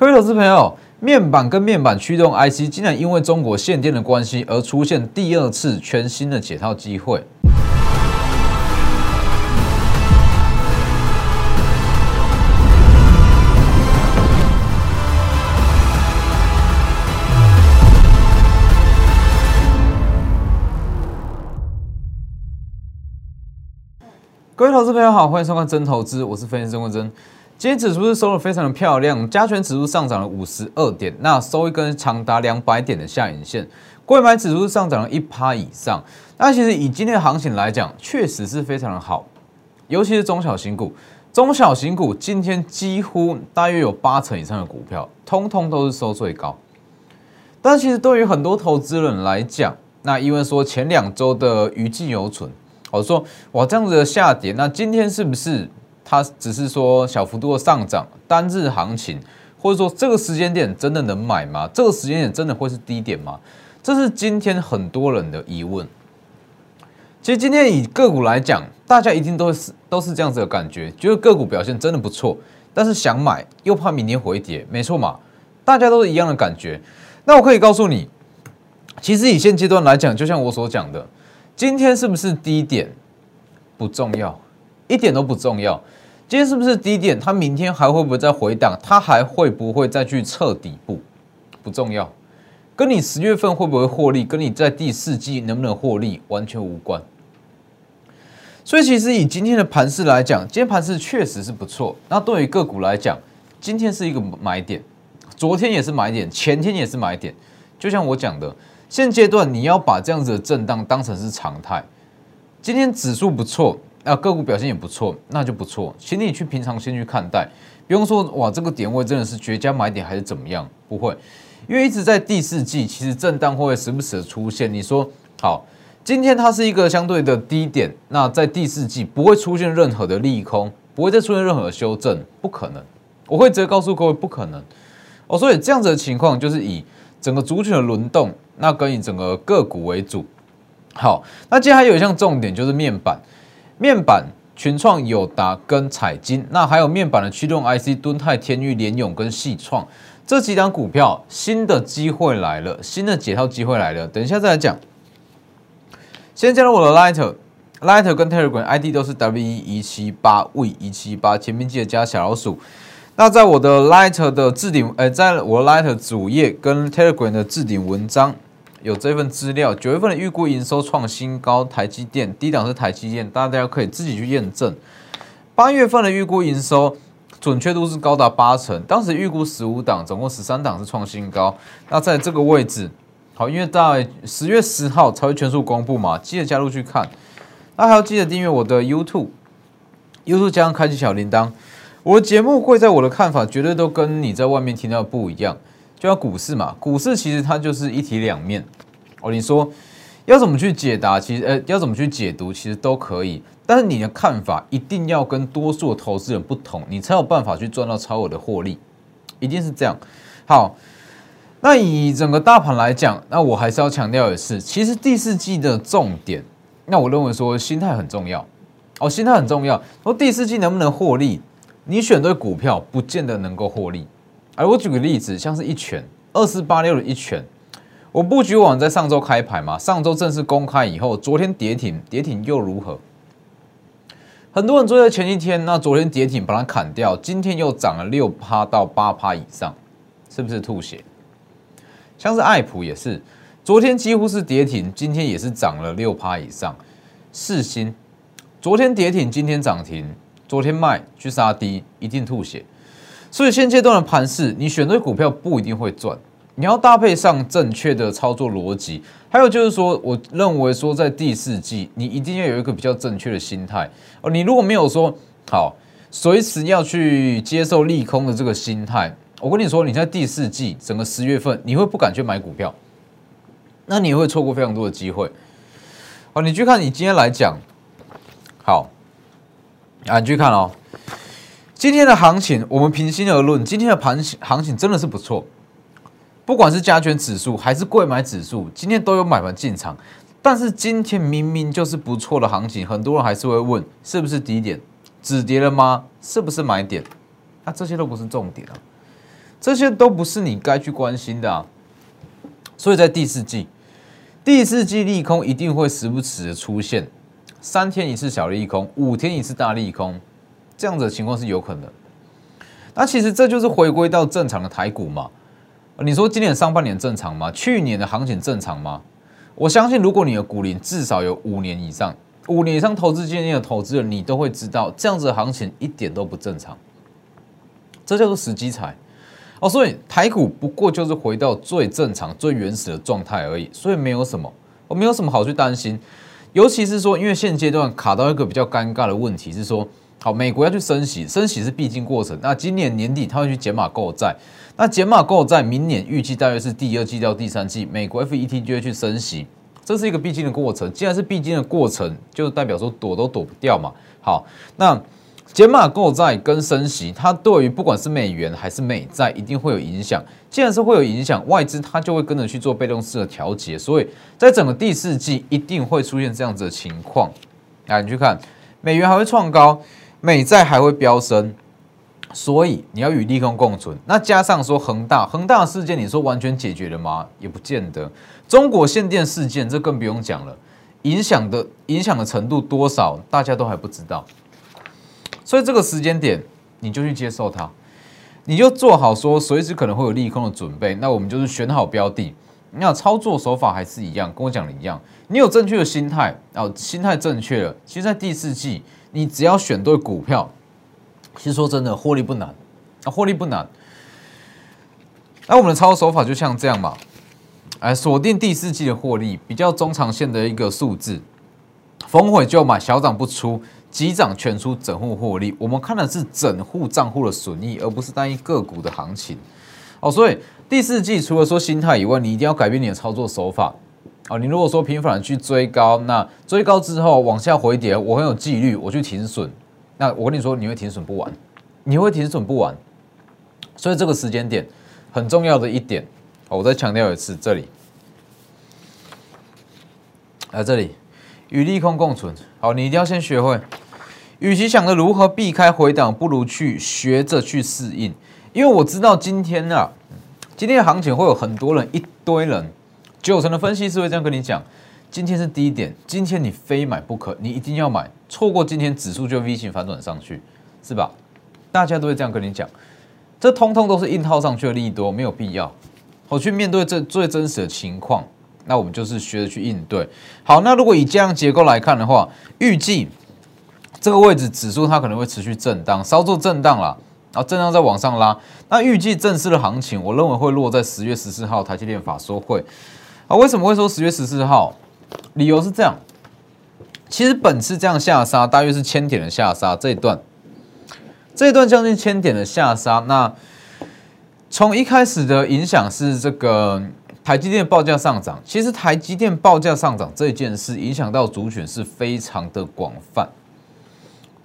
各位投资朋友，面板跟面板驱动 IC 竟然因为中国限电的关系而出现第二次全新的解套机会。各位投资朋友好，欢迎收看真投资，我是分析师郑文真。今天指数是收的非常的漂亮，加权指数上涨了五十二点，那收一根长达两百点的下影线。贵买指数上涨了一趴以上。那其实以今天的行情来讲，确实是非常的好，尤其是中小型股。中小型股今天几乎大约有八成以上的股票，通通都是收最高。但其实对于很多投资人来讲，那因为说前两周的余悸犹存，我说哇这样子的下跌，那今天是不是？它只是说小幅度的上涨，单日行情，或者说这个时间点真的能买吗？这个时间点真的会是低点吗？这是今天很多人的疑问。其实今天以个股来讲，大家一定都是都是这样子的感觉，觉得个股表现真的不错，但是想买又怕明天回跌，没错嘛？大家都是一样的感觉。那我可以告诉你，其实以现阶段来讲，就像我所讲的，今天是不是低点不重要，一点都不重要。今天是不是低点？它明天还会不会再回档？它还会不会再去测底部？不重要，跟你十月份会不会获利，跟你在第四季能不能获利完全无关。所以，其实以今天的盘势来讲，今天盘势确实是不错。那对于个股来讲，今天是一个买点，昨天也是买点，前天也是买点。就像我讲的，现阶段你要把这样子的震荡当成是常态。今天指数不错。那个股表现也不错，那就不错，请你去平常心去看待，不用说哇，这个点位真的是绝佳买点还是怎么样？不会，因为一直在第四季，其实震荡会时不时的出现。你说好，今天它是一个相对的低点，那在第四季不会出现任何的利空，不会再出现任何的修正，不可能。我会直接告诉各位，不可能。哦，所以这样子的情况就是以整个族群的轮动，那跟以整个个股为主。好，那接下来有一项重点就是面板。面板群创、友达跟彩金，那还有面板的驱动 IC，敦泰、天域、联永跟细创这几档股票，新的机会来了，新的解套机会来了。等一下再来讲。先加入我的 Lighter，Lighter 跟 Telegram ID 都是 W E 一七八 V 一七八，前面记得加小老鼠。那在我的 Lighter 的置顶，呃，在我的 Lighter 主页跟 Telegram 的置顶文章。有这份资料，九月份的预估营收创新高，台积电低档是台积电，大家可以自己去验证。八月份的预估营收准确度是高达八成，当时预估十五档，总共十三档是创新高。那在这个位置，好，因为在十月十号才会全数公布嘛，记得加入去看。那还要记得订阅我的 YouTube，YouTube 加上开启小铃铛。我的节目会在我的看法绝对都跟你在外面听到的不一样。就像股市嘛，股市其实它就是一体两面哦。你说要怎么去解答？其实呃，要怎么去解读？其实都可以。但是你的看法一定要跟多数投资人不同，你才有办法去赚到超额的获利，一定是这样。好，那以整个大盘来讲，那我还是要强调的是，其实第四季的重点，那我认为说心态很重要哦，心态很重要。说第四季能不能获利？你选对股票，不见得能够获利。而我举个例子，像是一拳二四八六的一拳，我布局网在上周开牌嘛，上周正式公开以后，昨天跌停，跌停又如何？很多人追在前一天，那昨天跌停把它砍掉，今天又涨了六趴到八趴以上，是不是吐血？像是爱普也是，昨天几乎是跌停，今天也是涨了六趴以上。四星昨天跌停，今天涨停，昨天卖去杀低，一定吐血。所以现阶段的盘势，你选对股票不一定会赚，你要搭配上正确的操作逻辑。还有就是说，我认为说在第四季，你一定要有一个比较正确的心态哦。你如果没有说好，随时要去接受利空的这个心态，我跟你说，你在第四季整个十月份，你会不敢去买股票，那你会错过非常多的机会。哦，你去看你今天来讲，好啊，你去看哦。今天的行情，我们平心而论，今天的盘行情真的是不错。不管是加权指数还是贵买指数，今天都有买盘进场。但是今天明明就是不错的行情，很多人还是会问，是不是低点止跌了吗？是不是买点？那这些都不是重点啊。这些都不是你该去关心的啊。所以在第四季，第四季利空一定会时不时的出现，三天一次小利空，五天一次大利空，这样子的情况是有可能。那其实这就是回归到正常的台股嘛？你说今年上半年正常吗？去年的行情正常吗？我相信，如果你的股龄至少有五年以上，五年以上投资经验的投资人，你都会知道，这样子的行情一点都不正常。这叫做时机财哦，所以台股不过就是回到最正常、最原始的状态而已，所以没有什么，我没有什么好去担心。尤其是说，因为现阶段卡到一个比较尴尬的问题是说。好，美国要去升息，升息是必经过程。那今年年底他会去减码购债，那减码购债，明年预计大约是第二季到第三季，美国 F E T 就会去升息，这是一个必经的过程。既然是必经的过程，就代表说躲都躲不掉嘛。好，那减码购债跟升息，它对于不管是美元还是美债，一定会有影响。既然是会有影响，外资它就会跟着去做被动式的调节，所以在整个第四季一定会出现这样子的情况。来，你去看，美元还会创高。美债还会飙升，所以你要与利空共存。那加上说恒大，恒大的事件，你说完全解决了吗？也不见得。中国限电事件，这更不用讲了，影响的影响的程度多少，大家都还不知道。所以这个时间点，你就去接受它，你就做好说随时可能会有利空的准备。那我们就是选好标的，那操作手法还是一样，跟我讲的一样。你有正确的心态，哦，心态正确了，其实在第四季。你只要选对股票，其实说真的，获利不难啊，获利不难。那我们的操作手法就像这样嘛，哎，锁定第四季的获利，比较中长线的一个数字，逢回就买，小涨不出，急涨全出，整户获利。我们看的是整户账户的损益，而不是单一个股的行情。哦，所以第四季除了说心态以外，你一定要改变你的操作手法。哦，你如果说频繁去追高，那追高之后往下回跌，我很有纪律，我去停损。那我跟你说，你会停损不完，你会停损不完。所以这个时间点很重要的一点，我再强调一次，这里，来这里与利空共存。好，你一定要先学会，与其想着如何避开回档，不如去学着去适应。因为我知道今天啊，今天的行情会有很多人，一堆人。九成的分析师会这样跟你讲：今天是低点，今天你非买不可，你一定要买，错过今天指数就 V 型反转上去，是吧？大家都会这样跟你讲，这通通都是硬套上去的利多，没有必要。我去面对这最真实的情况，那我们就是学着去应对。好，那如果以这样结构来看的话，预计这个位置指数它可能会持续震荡，稍作震荡了，然后震荡再往上拉。那预计正式的行情，我认为会落在十月十四号台积电法说会。啊，为什么会说十月十四号？理由是这样，其实本次这样下杀，大约是千点的下杀这一段，这一段将近千点的下杀。那从一开始的影响是这个台积电报价上涨，其实台积电报价上涨这件事影响到主选是非常的广泛。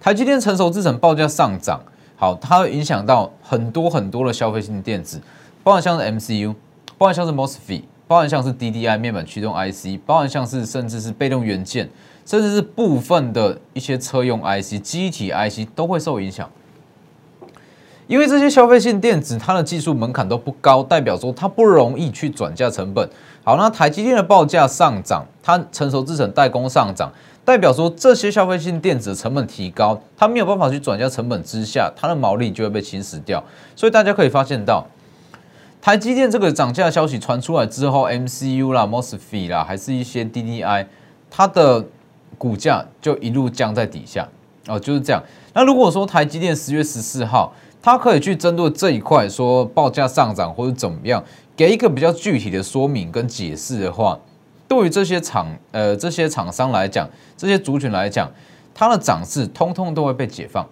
台积电成熟制程报价上涨，好，它会影响到很多很多的消费性电子，包含像是 MCU，包含像是 MOSFET。包含像是 DDI 面板驱动 IC，包含像是甚至是被动元件，甚至是部分的一些车用 IC、机体 IC 都会受影响。因为这些消费性电子，它的技术门槛都不高，代表说它不容易去转嫁成本。好，那台积电的报价上涨，它成熟制程代工上涨，代表说这些消费性电子成本提高，它没有办法去转嫁成本之下，它的毛利就会被侵蚀掉。所以大家可以发现到。台积电这个涨价消息传出来之后，MCU 啦、MOSFET 啦，还是一些 DDI，它的股价就一路降在底下哦，就是这样。那如果说台积电十月十四号，它可以去针对这一块说报价上涨或者怎么样，给一个比较具体的说明跟解释的话，对于这些厂呃这些厂商来讲，这些族群来讲，它的涨势通通都会被解放。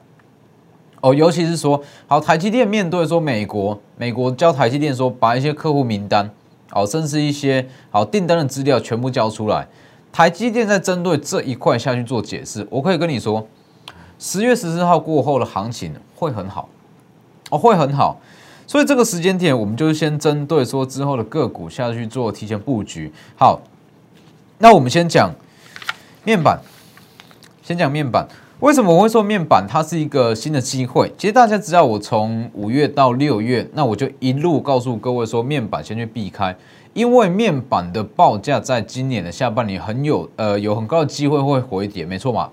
哦，尤其是说，好，台积电面对说美国，美国叫台积电说，把一些客户名单，好，甚至一些好订单的资料全部交出来。台积电在针对这一块下去做解释，我可以跟你说，十月十四号过后的行情会很好，哦，会很好。所以这个时间点，我们就先针对说之后的个股下去做提前布局。好，那我们先讲面板，先讲面板。为什么我会说面板它是一个新的机会？其实大家知道，我从五月到六月，那我就一路告诉各位说，面板先去避开，因为面板的报价在今年的下半年很有呃有很高的机会会回跌，没错嘛？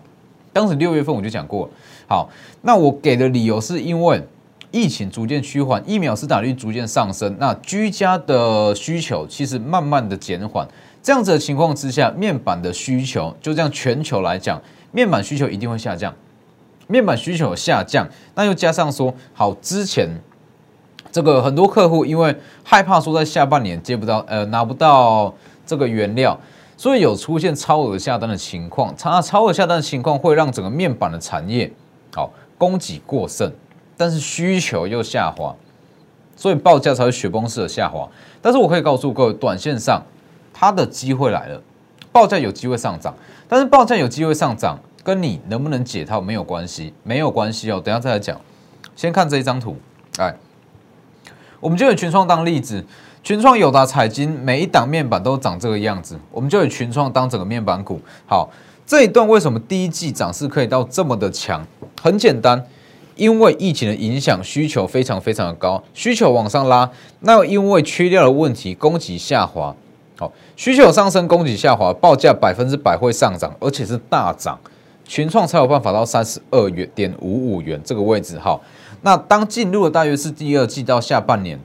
当时六月份我就讲过，好，那我给的理由是因为疫情逐渐趋缓，疫苗施打率逐渐上升，那居家的需求其实慢慢的减缓，这样子的情况之下，面板的需求就这样全球来讲。面板需求一定会下降，面板需求下降，那又加上说，好之前这个很多客户因为害怕说在下半年接不到，呃拿不到这个原料，所以有出现超额下单的情况。超超额下单的情况会让整个面板的产业好供给过剩，但是需求又下滑，所以报价才会雪崩式的下滑。但是我可以告诉各位，短线上它的机会来了。报价有机会上涨，但是报价有机会上涨，跟你能不能解套没有关系，没有关系哦。等下再来讲，先看这一张图，哎，我们就以群创当例子，群创友达彩金每一档面板都长这个样子，我们就以群创当整个面板股。好，这一段为什么第一季涨势可以到这么的强？很简单，因为疫情的影响，需求非常非常的高，需求往上拉，那因为缺料的问题，供给下滑。好，需求上升，供给下滑，报价百分之百会上涨，而且是大涨，群创才有办法到三十二元点五五元这个位置。好，那当进入了大约是第二季到下半年，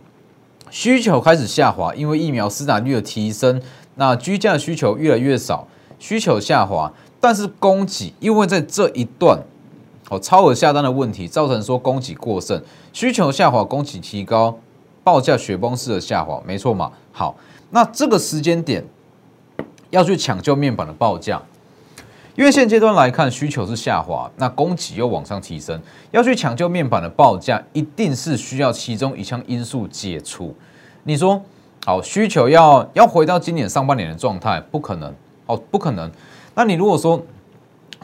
需求开始下滑，因为疫苗施打率的提升，那居家的需求越来越少，需求下滑，但是供给因为在这一段哦超额下单的问题，造成说供给过剩，需求下滑，供给提高，报价雪崩式的下滑，没错嘛？好。那这个时间点要去抢救面板的报价，因为现阶段来看需求是下滑，那供给又往上提升，要去抢救面板的报价，一定是需要其中一项因素解除。你说好，需求要要回到今年上半年的状态，不可能哦，不可能。那你如果说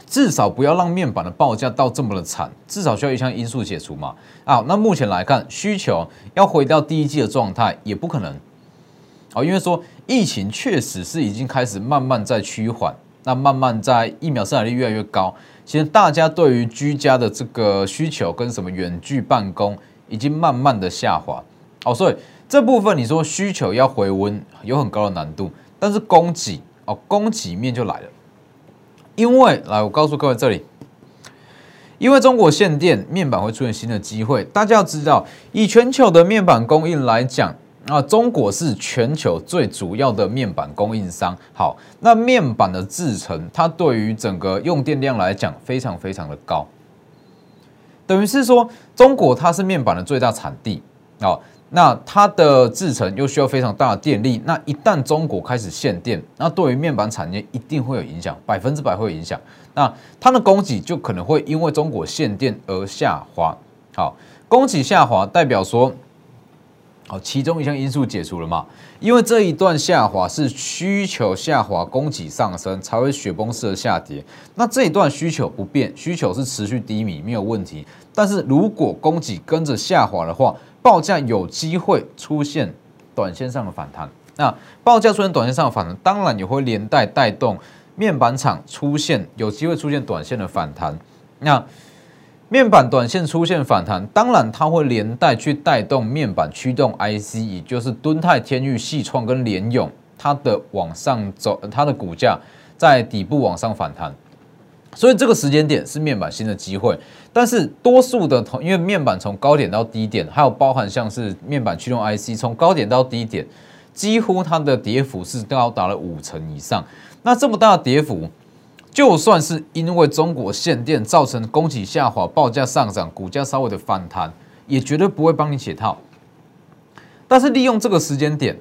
至少不要让面板的报价到这么的惨，至少需要一项因素解除嘛？啊，那目前来看，需求要回到第一季的状态，也不可能。哦，因为说疫情确实是已经开始慢慢在趋缓，那慢慢在疫苗生产率越来越高，其实大家对于居家的这个需求跟什么远距办公已经慢慢的下滑。哦，所以这部分你说需求要回温有很高的难度，但是供给哦，供给面就来了。因为来，我告诉各位这里，因为中国限电面板会出现新的机会，大家要知道，以全球的面板供应来讲。那中国是全球最主要的面板供应商。好，那面板的制成，它对于整个用电量来讲非常非常的高，等于是说中国它是面板的最大产地。哦，那它的制成又需要非常大的电力。那一旦中国开始限电，那对于面板产业一定会有影响，百分之百会有影响。那它的供给就可能会因为中国限电而下滑。好，供给下滑代表说。好，其中一项因素解除了嘛？因为这一段下滑是需求下滑，供给上升才会雪崩式的下跌。那这一段需求不变，需求是持续低迷，没有问题。但是如果供给跟着下滑的话，报价有机会出现短线上的反弹。那报价出现短线上的反弹，当然也会连带带动面板厂出现有机会出现短线的反弹。那面板短线出现反弹，当然它会连带去带动面板驱动 IC，也就是敦泰、天域、细创跟联咏，它的往上走，它的股价在底部往上反弹，所以这个时间点是面板新的机会。但是多数的同，因为面板从高点到低点，还有包含像是面板驱动 IC 从高点到低点，几乎它的跌幅是高达了五成以上。那这么大的跌幅。就算是因为中国限电造成供给下滑、报价上涨、股价稍微的反弹，也绝对不会帮你解套。但是利用这个时间点，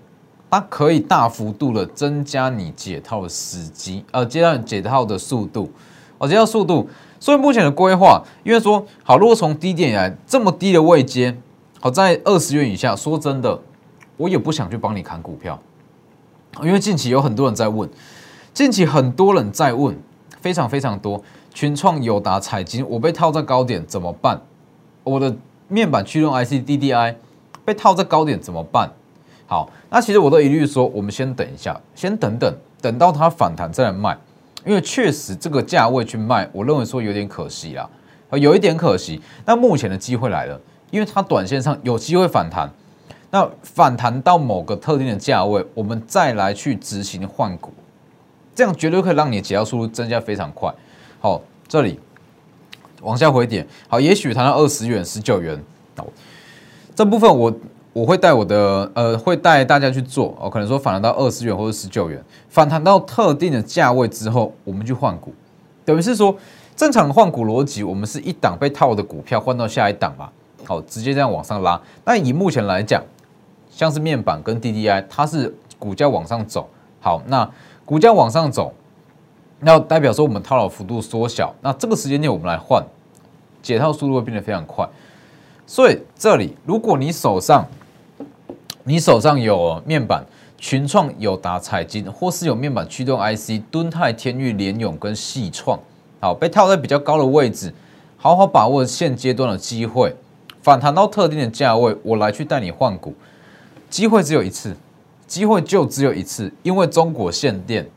它可以大幅度的增加你解套的时机，呃，接到解套的速度，哦，解套速度。所以目前的规划，因为说好，如果从低点来这么低的位阶，好在二十元以下，说真的，我也不想去帮你砍股票，因为近期有很多人在问，近期很多人在问。非常非常多，群创、友达、彩金，我被套在高点怎么办？我的面板驱动 IC DDI 被套在高点怎么办？好，那其实我都一律说，我们先等一下，先等等，等到它反弹再来卖。因为确实这个价位去卖，我认为说有点可惜啦，有一点可惜。那目前的机会来了，因为它短线上有机会反弹，那反弹到某个特定的价位，我们再来去执行换股，这样绝对可以让你的解套速度增加非常快。好，这里往下回点，好，也许谈到二十元、十九元，好，这部分我。我会带我的呃，会带大家去做哦，可能说反弹到二十元或者十九元，反弹到特定的价位之后，我们去换股，等于是说正常的换股逻辑，我们是一档被套的股票换到下一档嘛，好，直接这样往上拉。那以目前来讲，像是面板跟 DDI，它是股价往上走，好，那股价往上走，那代表说我们套牢幅度缩小，那这个时间点我们来换，解套速度会变得非常快。所以这里，如果你手上你手上有面板，群创、友达、彩金，或是有面板驱动 IC，敦泰、天域、联永跟细创，好被套在比较高的位置，好好把握现阶段的机会，反弹到特定的价位，我来去带你换股，机会只有一次，机会就只有一次，因为中国限电，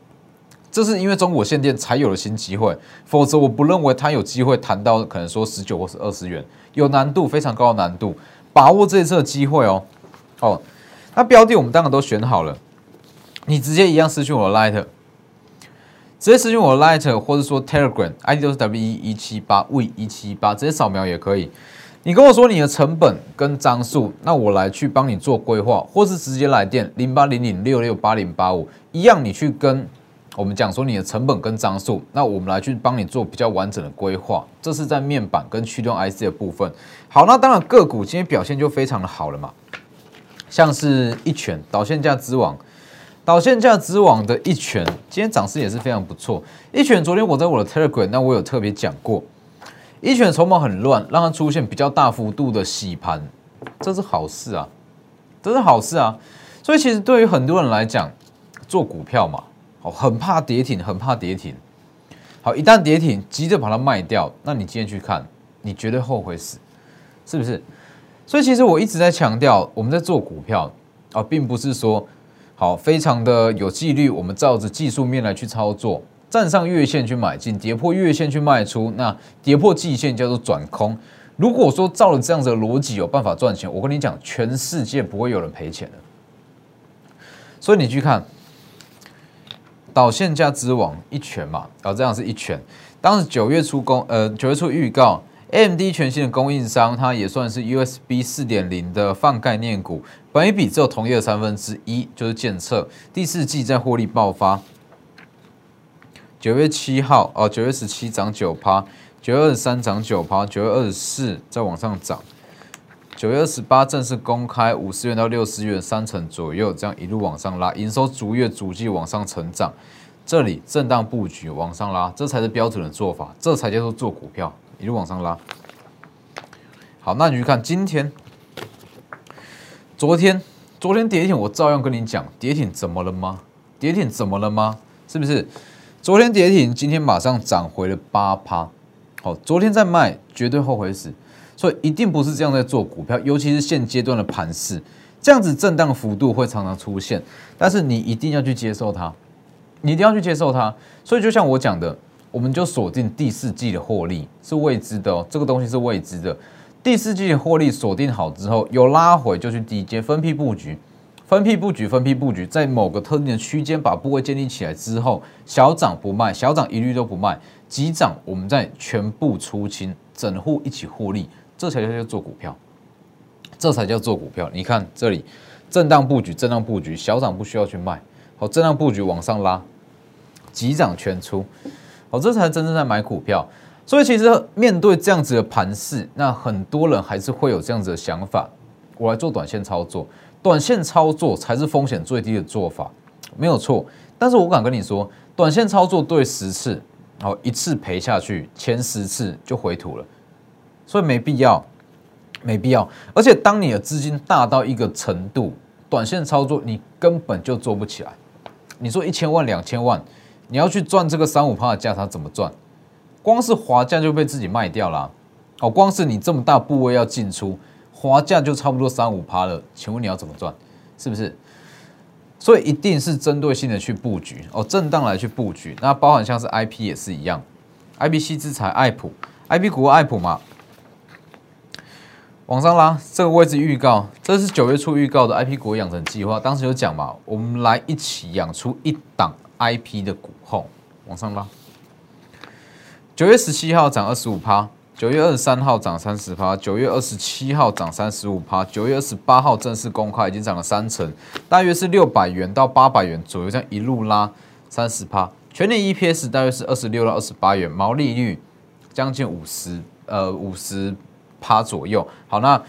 这是因为中国限电才有了新机会，否则我不认为它有机会谈到可能说十九或是二十元，有难度，非常高的难度，把握这一次的机会哦，哦。那标的我们当然都选好了，你直接一样私讯我的 Light，直接私讯我的 Light，或者说 Telegram ID 都是 W 一一七八 V 一七八，直接扫描也可以。你跟我说你的成本跟张数，那我来去帮你做规划，或是直接来电零八零零六六八零八五，一样你去跟我们讲说你的成本跟张数，那我们来去帮你做比较完整的规划。这是在面板跟驱动 IC 的部分。好，那当然个股今天表现就非常的好了嘛。像是一拳导线价之王，导线价之王的一拳，今天涨势也是非常不错。一拳昨天我在我的 Telegram，那我有特别讲过，一拳筹码很乱，让它出现比较大幅度的洗盘，这是好事啊，这是好事啊。所以其实对于很多人来讲，做股票嘛，哦，很怕跌停，很怕跌停。好，一旦跌停，急着把它卖掉，那你今天去看，你绝对后悔死，是不是？所以其实我一直在强调，我们在做股票啊，并不是说好非常的有纪律，我们照着技术面来去操作，站上月线去买进，跌破月线去卖出，那跌破季线叫做转空。如果说照了这样子的逻辑有办法赚钱，我跟你讲，全世界不会有人赔钱的。所以你去看导线价之王一拳嘛，啊，这样是一拳。当时九月初公，呃，九月初预告。，M D 全新的供应商，它也算是 USB 四点零的放概念股，本一比只有同业的三分之一，就是检测第四季在获利爆发。九月七号哦，九月十七涨九趴，九月二十三涨九趴，九月二十四再往上涨，九月二十八正式公开五十元到六十元三成左右，这样一路往上拉，营收逐月逐季往上成长，这里震荡布局往上拉，这才是标准的做法，这才叫做做股票。一路往上拉，好，那你去看今天、昨天、昨天跌停，我照样跟你讲，跌停怎么了吗？跌停怎么了吗？是不是？昨天跌停，今天马上涨回了八趴。好，昨天在卖，绝对后悔死。所以一定不是这样在做股票，尤其是现阶段的盘势，这样子震荡幅度会常常出现，但是你一定要去接受它，你一定要去接受它。所以就像我讲的。我们就锁定第四季的获利是未知的哦，这个东西是未知的。第四季的获利锁定好之后，有拉回就去低阶分批布局，分批布局，分批布局，在某个特定的区间把部位建立起来之后，小涨不卖，小涨一律都不卖，急涨我们再全部出清，整户一起获利，这才叫做股票，这才叫做股票。你看这里震荡布局，震荡布局，小涨不需要去卖，好，震荡布局往上拉，急涨全出。好，这才真正在买股票，所以其实面对这样子的盘势，那很多人还是会有这样子的想法，我来做短线操作，短线操作才是风险最低的做法，没有错。但是我敢跟你说，短线操作对十次，哦，一次赔下去，前十次就回吐了，所以没必要，没必要。而且当你的资金大到一个程度，短线操作你根本就做不起来。你说一千万、两千万。你要去赚这个三五趴的价差怎么赚？光是滑价就被自己卖掉了。哦，光是你这么大部位要进出，滑价就差不多三五趴了。请问你要怎么赚？是不是？所以一定是针对性的去布局哦，震荡来去布局。那包含像是 I P 也是一样，I P C 资材、爱普、I P 股、爱普嘛，往上拉，这个位置预告，这是九月初预告的 I P 股养成计划，当时有讲嘛，我们来一起养出一档 I P 的股后，往上拉。九月十七号涨二十五趴。九月二十三号涨三十趴，九月二十七号涨三十五趴，九月二十八号正式公开，已经涨了三成，大约是六百元到八百元左右，这样一路拉三十趴，全年 EPS 大约是二十六到二十八元，毛利率将近五十，呃五十趴左右。好，那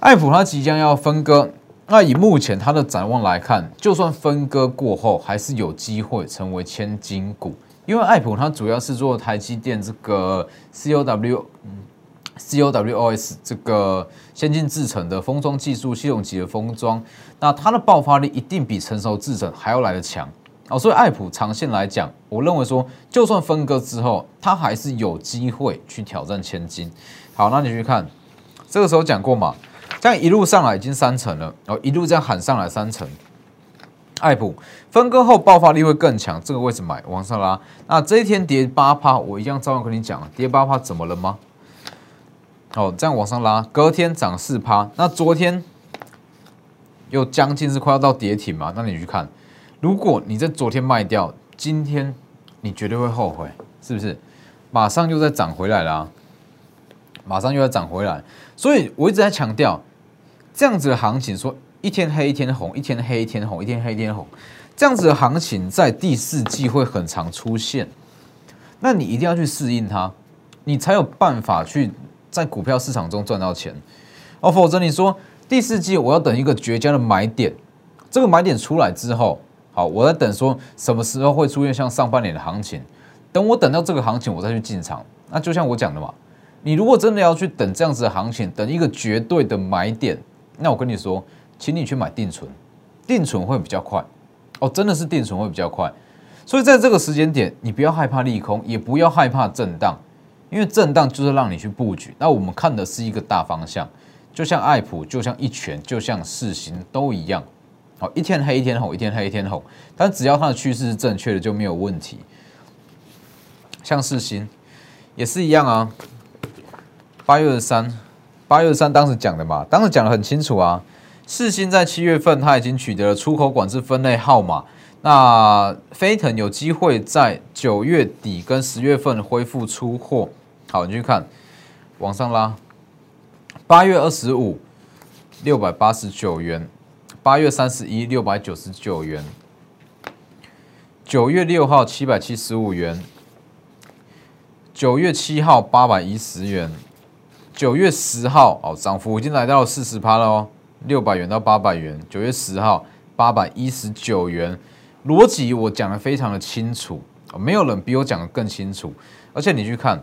爱普它即将要分割，那以目前它的展望来看，就算分割过后，还是有机会成为千金股。因为爱普它主要是做台积电这个 C O W C O W O S 这个先进制程的封装技术系统级的封装，那它的爆发力一定比成熟制程还要来得强哦。所以爱普长线来讲，我认为说，就算分割之后，它还是有机会去挑战千金。好，那你去看，这个时候讲过嘛，这样一路上来已经三层了，然后一路这样喊上来三层。爱普分割后爆发力会更强，这个位置买往上拉。那这一天跌八趴，我一样照样跟你讲，跌八趴怎么了吗？哦，这样往上拉，隔天涨四趴。那昨天又将近是快要到跌停嘛？那你去看，如果你在昨天卖掉，今天你绝对会后悔，是不是？马上又在涨回来了，马上又要涨回来。所以我一直在强调，这样子的行情说。一天黑一天红，一天黑一天红，一天黑一天红，这样子的行情在第四季会很常出现。那你一定要去适应它，你才有办法去在股票市场中赚到钱哦。否则你说第四季我要等一个绝佳的买点，这个买点出来之后，好，我在等说什么时候会出现像上半年的行情。等我等到这个行情，我再去进场。那就像我讲的嘛，你如果真的要去等这样子的行情，等一个绝对的买点，那我跟你说。请你去买定存，定存会比较快哦，真的是定存会比较快。所以在这个时间点，你不要害怕利空，也不要害怕震荡，因为震荡就是让你去布局。那我们看的是一个大方向，就像爱普，就像一拳，就像四星都一样。好，一天黑一天红，一天黑一天红，但只要它的趋势是正确的，就没有问题。像四星也是一样啊，八月二十三，八月二十三当时讲的嘛，当时讲的很清楚啊。世新在七月份，它已经取得了出口管制分类号码。那飞腾有机会在九月底跟十月份恢复出货。好，你去看，往上拉。八月二十五，六百八十九元；八月三十一，六百九十九元；九月六号，七百七十五元；九月七号，八百一十元；九月十号，哦，涨幅已经来到四十趴了哦。六百元到八百元，九月十号八百一十九元，逻辑我讲的非常的清楚，没有人比我讲的更清楚。而且你去看，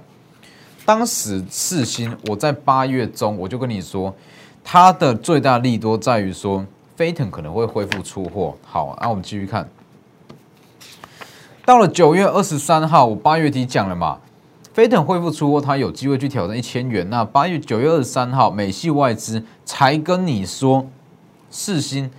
当时四星，我在八月中我就跟你说，它的最大利多在于说，飞腾可能会恢复出货。好，那我们继续看，到了九月二十三号，我八月底讲了嘛。飞腾恢复出货，它有机会去挑战一千元。那八月九月二十三号，美系外资才跟你说，四星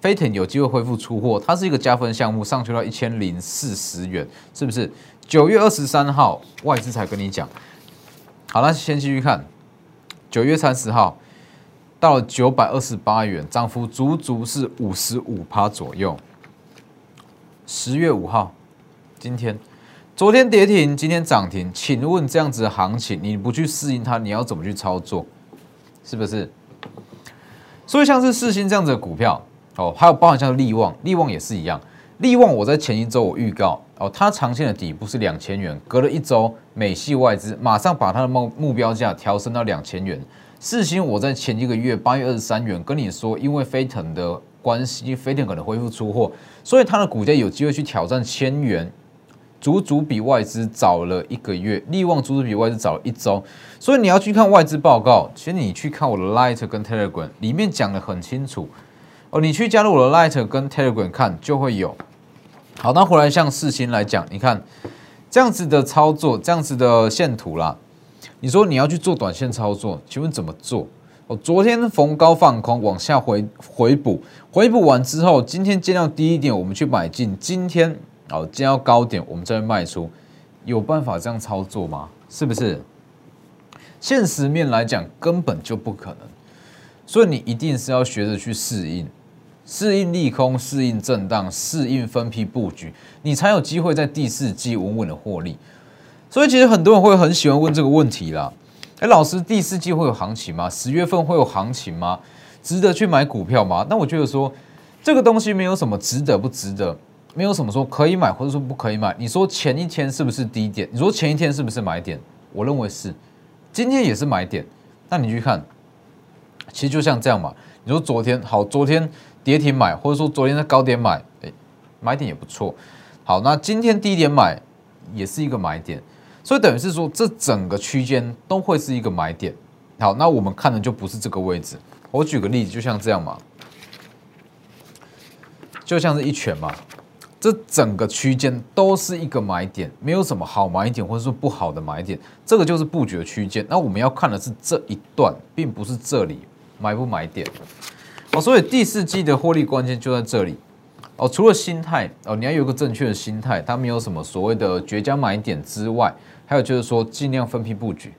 飞腾有机会恢复出货，它是一个加分项目，上去到一千零四十元，是不是？九月二十三号，外资才跟你讲。好，那先继续看，九月三十号到九百二十八元，涨幅足足是五十五趴左右。十月五号，今天。昨天跌停，今天涨停，请问这样子的行情，你不去适应它，你要怎么去操作？是不是？所以像是四星这样子的股票，哦，还有包含像利旺，利旺也是一样。利旺我在前一周我预告，哦，它长线的底部是两千元，隔了一周，美系外资马上把它的目目标价调升到两千元。四星我在前一个月八月二十三元跟你说，因为飞腾的关系，飞腾可能恢复出货，所以它的股价有机会去挑战千元。足足比外资早了一个月，利旺足足比外资早了一周，所以你要去看外资报告。其实你去看我的 Light 跟 Telegram 里面讲的很清楚哦，你去加入我的 Light 跟 Telegram 看就会有。好，那回来像四星来讲，你看这样子的操作，这样子的线图啦。你说你要去做短线操作，请问怎么做？哦，昨天逢高放空，往下回回补，回补完之后，今天尽量低一点，我们去买进。今天哦，今天要高点，我们再卖出。有办法这样操作吗？是不是？现实面来讲，根本就不可能。所以你一定是要学着去适应，适应利空，适应震荡，适应分批布局，你才有机会在第四季稳稳的获利。所以其实很多人会很喜欢问这个问题啦。哎，老师，第四季会有行情吗？十月份会有行情吗？值得去买股票吗？那我觉得说，这个东西没有什么值得不值得，没有什么说可以买或者说不可以买。你说前一天是不是低点？你说前一天是不是买点？我认为是，今天也是买点。那你去看，其实就像这样嘛。你说昨天好，昨天跌停买，或者说昨天在高点买，哎，买点也不错。好，那今天低点买也是一个买点。所以等于是说，这整个区间都会是一个买点。好，那我们看的就不是这个位置。我举个例子，就像这样嘛，就像是一拳嘛，这整个区间都是一个买点，没有什么好买点或者说不好的买点。这个就是布局的区间。那我们要看的是这一段，并不是这里买不买点。哦，所以第四季的获利关键就在这里。哦，除了心态哦，你要有一个正确的心态，它没有什么所谓的绝佳买点之外。还有就是说，尽量分批布局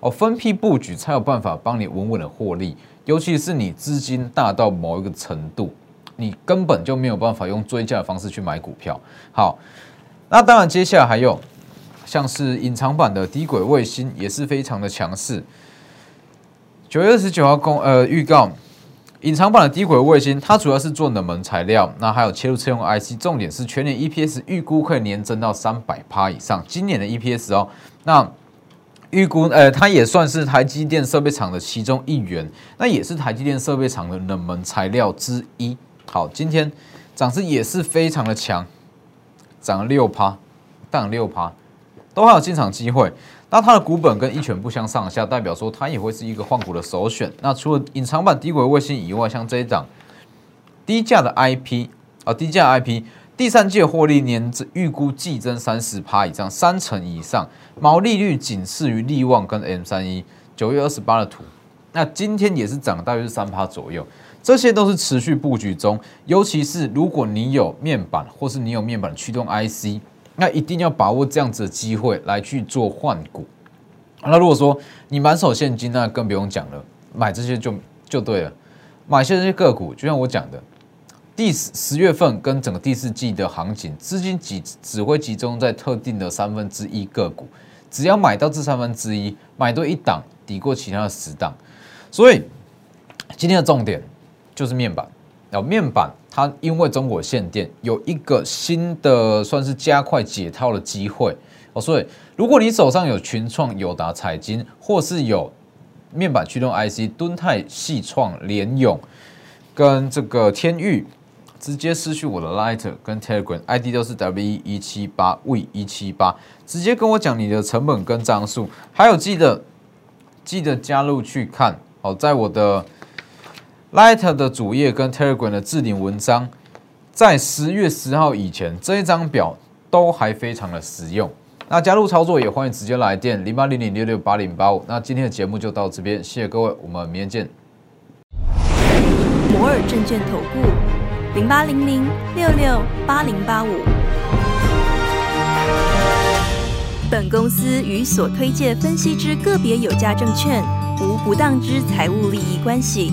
哦，分批布局才有办法帮你稳稳的获利。尤其是你资金大到某一个程度，你根本就没有办法用追加的方式去买股票。好，那当然接下来还有像是隐藏版的低轨卫星也是非常的强势。九月二十九号公呃预告。隐藏版的低轨卫星，它主要是做冷门材料，那还有切入车用 IC，重点是全年 EPS 预估可以年增到三百趴以上。今年的 EPS 哦，那预估呃，它也算是台积电设备厂的其中一员，那也是台积电设备厂的冷门材料之一。好，今天涨势也是非常的强，涨了六趴，涨六趴，都还有进场机会。那它的股本跟一拳不相上下，代表说它也会是一个换股的首选。那除了隐藏版低轨卫星以外，像这一档低价的 IP 啊，低价 IP 第三季获利年预估季增三十趴以上，三成以上，毛利率仅次于利旺跟 M 三一。九月二十八的图，那今天也是涨大约是三趴左右，这些都是持续布局中。尤其是如果你有面板，或是你有面板驱动 IC。那一定要把握这样子的机会来去做换股。那如果说你满手现金，那更不用讲了，买这些就就对了。买些这些个股，就像我讲的，第十十月份跟整个第四季的行情，资金集只会集中在特定的三分之一个股，只要买到这三分之一，买对一档抵过其他的十档。所以今天的重点就是面板。然后面板它因为中国限电有一个新的算是加快解套的机会哦，所以如果你手上有群创、友达、彩金，或是有面板驱动 IC，敦泰、细创、联勇跟这个天域，直接失去我的 Lighter 跟 Telegram ID 都是 W 一七八 V 一七八，直接跟我讲你的成本跟张数，还有记得记得加入去看哦，在我的。Light 的主页跟 Telegram 的置顶文章，在十月十号以前，这一张表都还非常的实用。那加入操作也欢迎直接来电零八零零六六八零八五。那今天的节目就到这边，谢谢各位，我们明天见。摩尔证券投顾零八零零六六八零八五。本公司与所推介分析之个别有价证券无不当之财务利益关系。